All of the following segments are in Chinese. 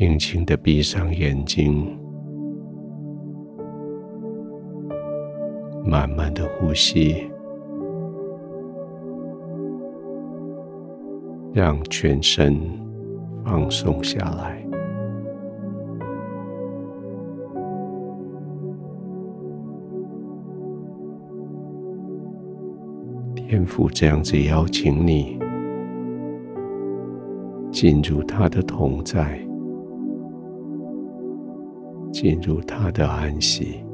轻轻的闭上眼睛，慢慢的呼吸，让全身放松下来。天父这样子邀请你进入他的同在，进入他的安息，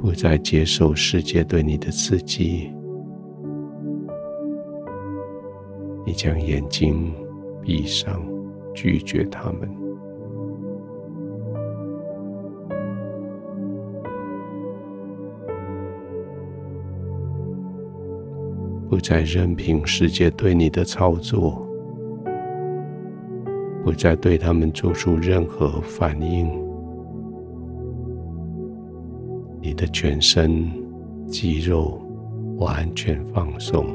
不再接受世界对你的刺激，你将眼睛闭上，拒绝他们。不再任凭世界对你的操作，不再对他们做出任何反应。你的全身肌肉完全放松，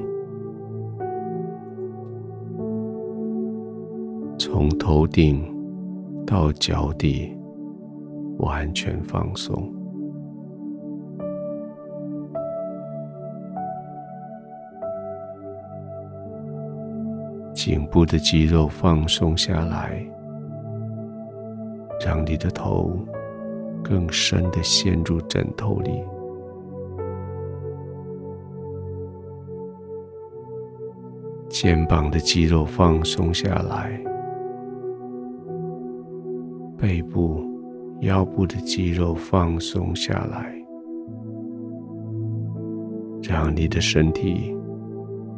从头顶到脚底完全放松。颈部的肌肉放松下来，让你的头更深的陷入枕头里。肩膀的肌肉放松下来，背部、腰部的肌肉放松下来，让你的身体。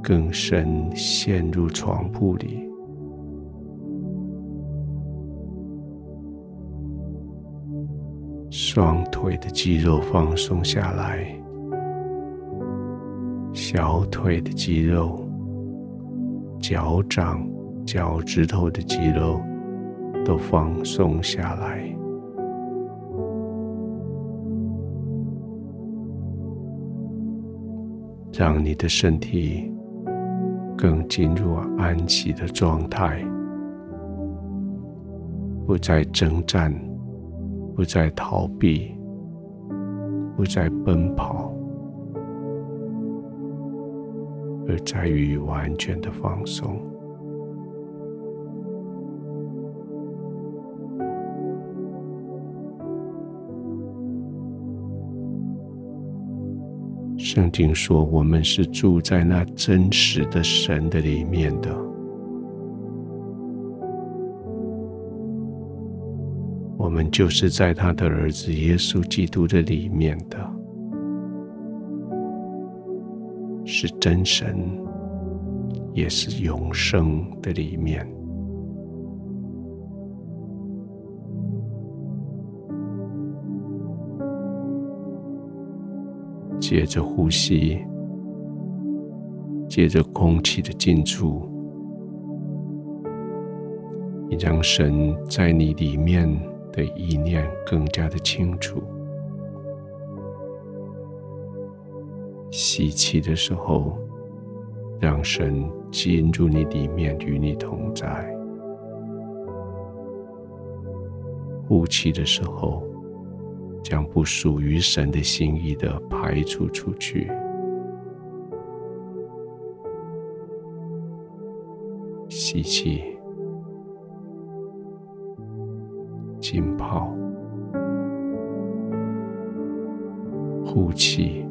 更深陷入床铺里，双腿的肌肉放松下来，小腿的肌肉、脚掌、脚趾头的肌肉都放松下来，让你的身体。更进入安息的状态，不再征战，不再逃避，不再奔跑，而在于完全的放松。圣经说：“我们是住在那真实的神的里面的，我们就是在他的儿子耶稣基督的里面的，是真神，也是永生的里面。”借着呼吸，借着空气的进出，你让神在你里面的意念更加的清楚。吸气的时候，让神进入你里面，与你同在；呼气的时候，将不属于神的心意的排除出去。吸气，浸泡；呼气，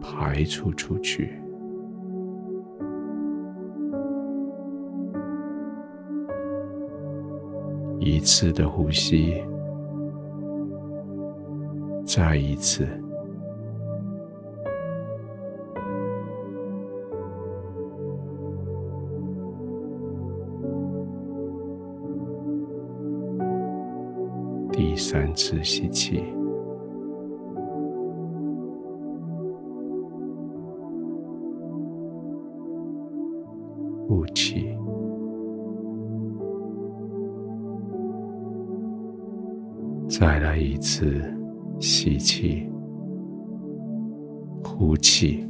排除出去。一次的呼吸。再一次，第三次吸气，呼气，再来一次。气，呼气。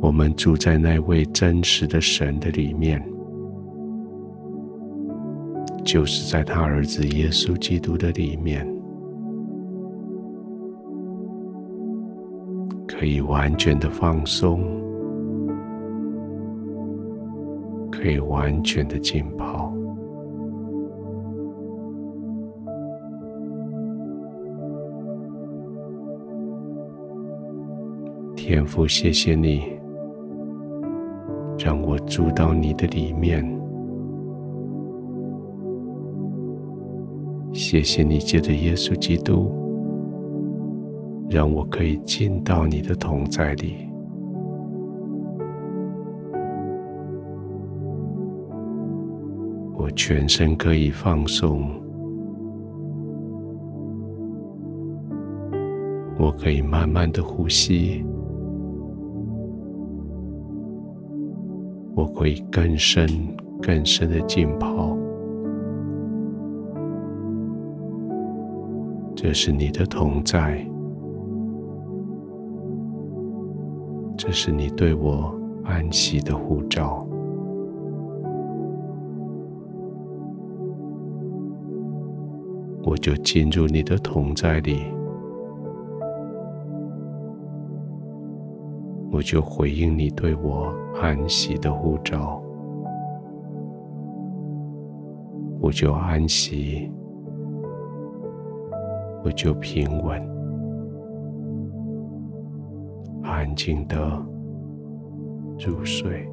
我们住在那位真实的神的里面，就是在他儿子耶稣基督的里面，可以完全的放松，可以完全的浸泡。天父，谢谢你。让我住到你的里面，谢谢你借着耶稣基督，让我可以进到你的同在里，全身可以放松，我可以慢慢的呼吸。我可以更深、更深的浸泡。这是你的同在，这是你对我安息的呼召。我就进入你的同在里，我就回应你对我。安息的呼召，我就安息，我就平稳，安静的入睡。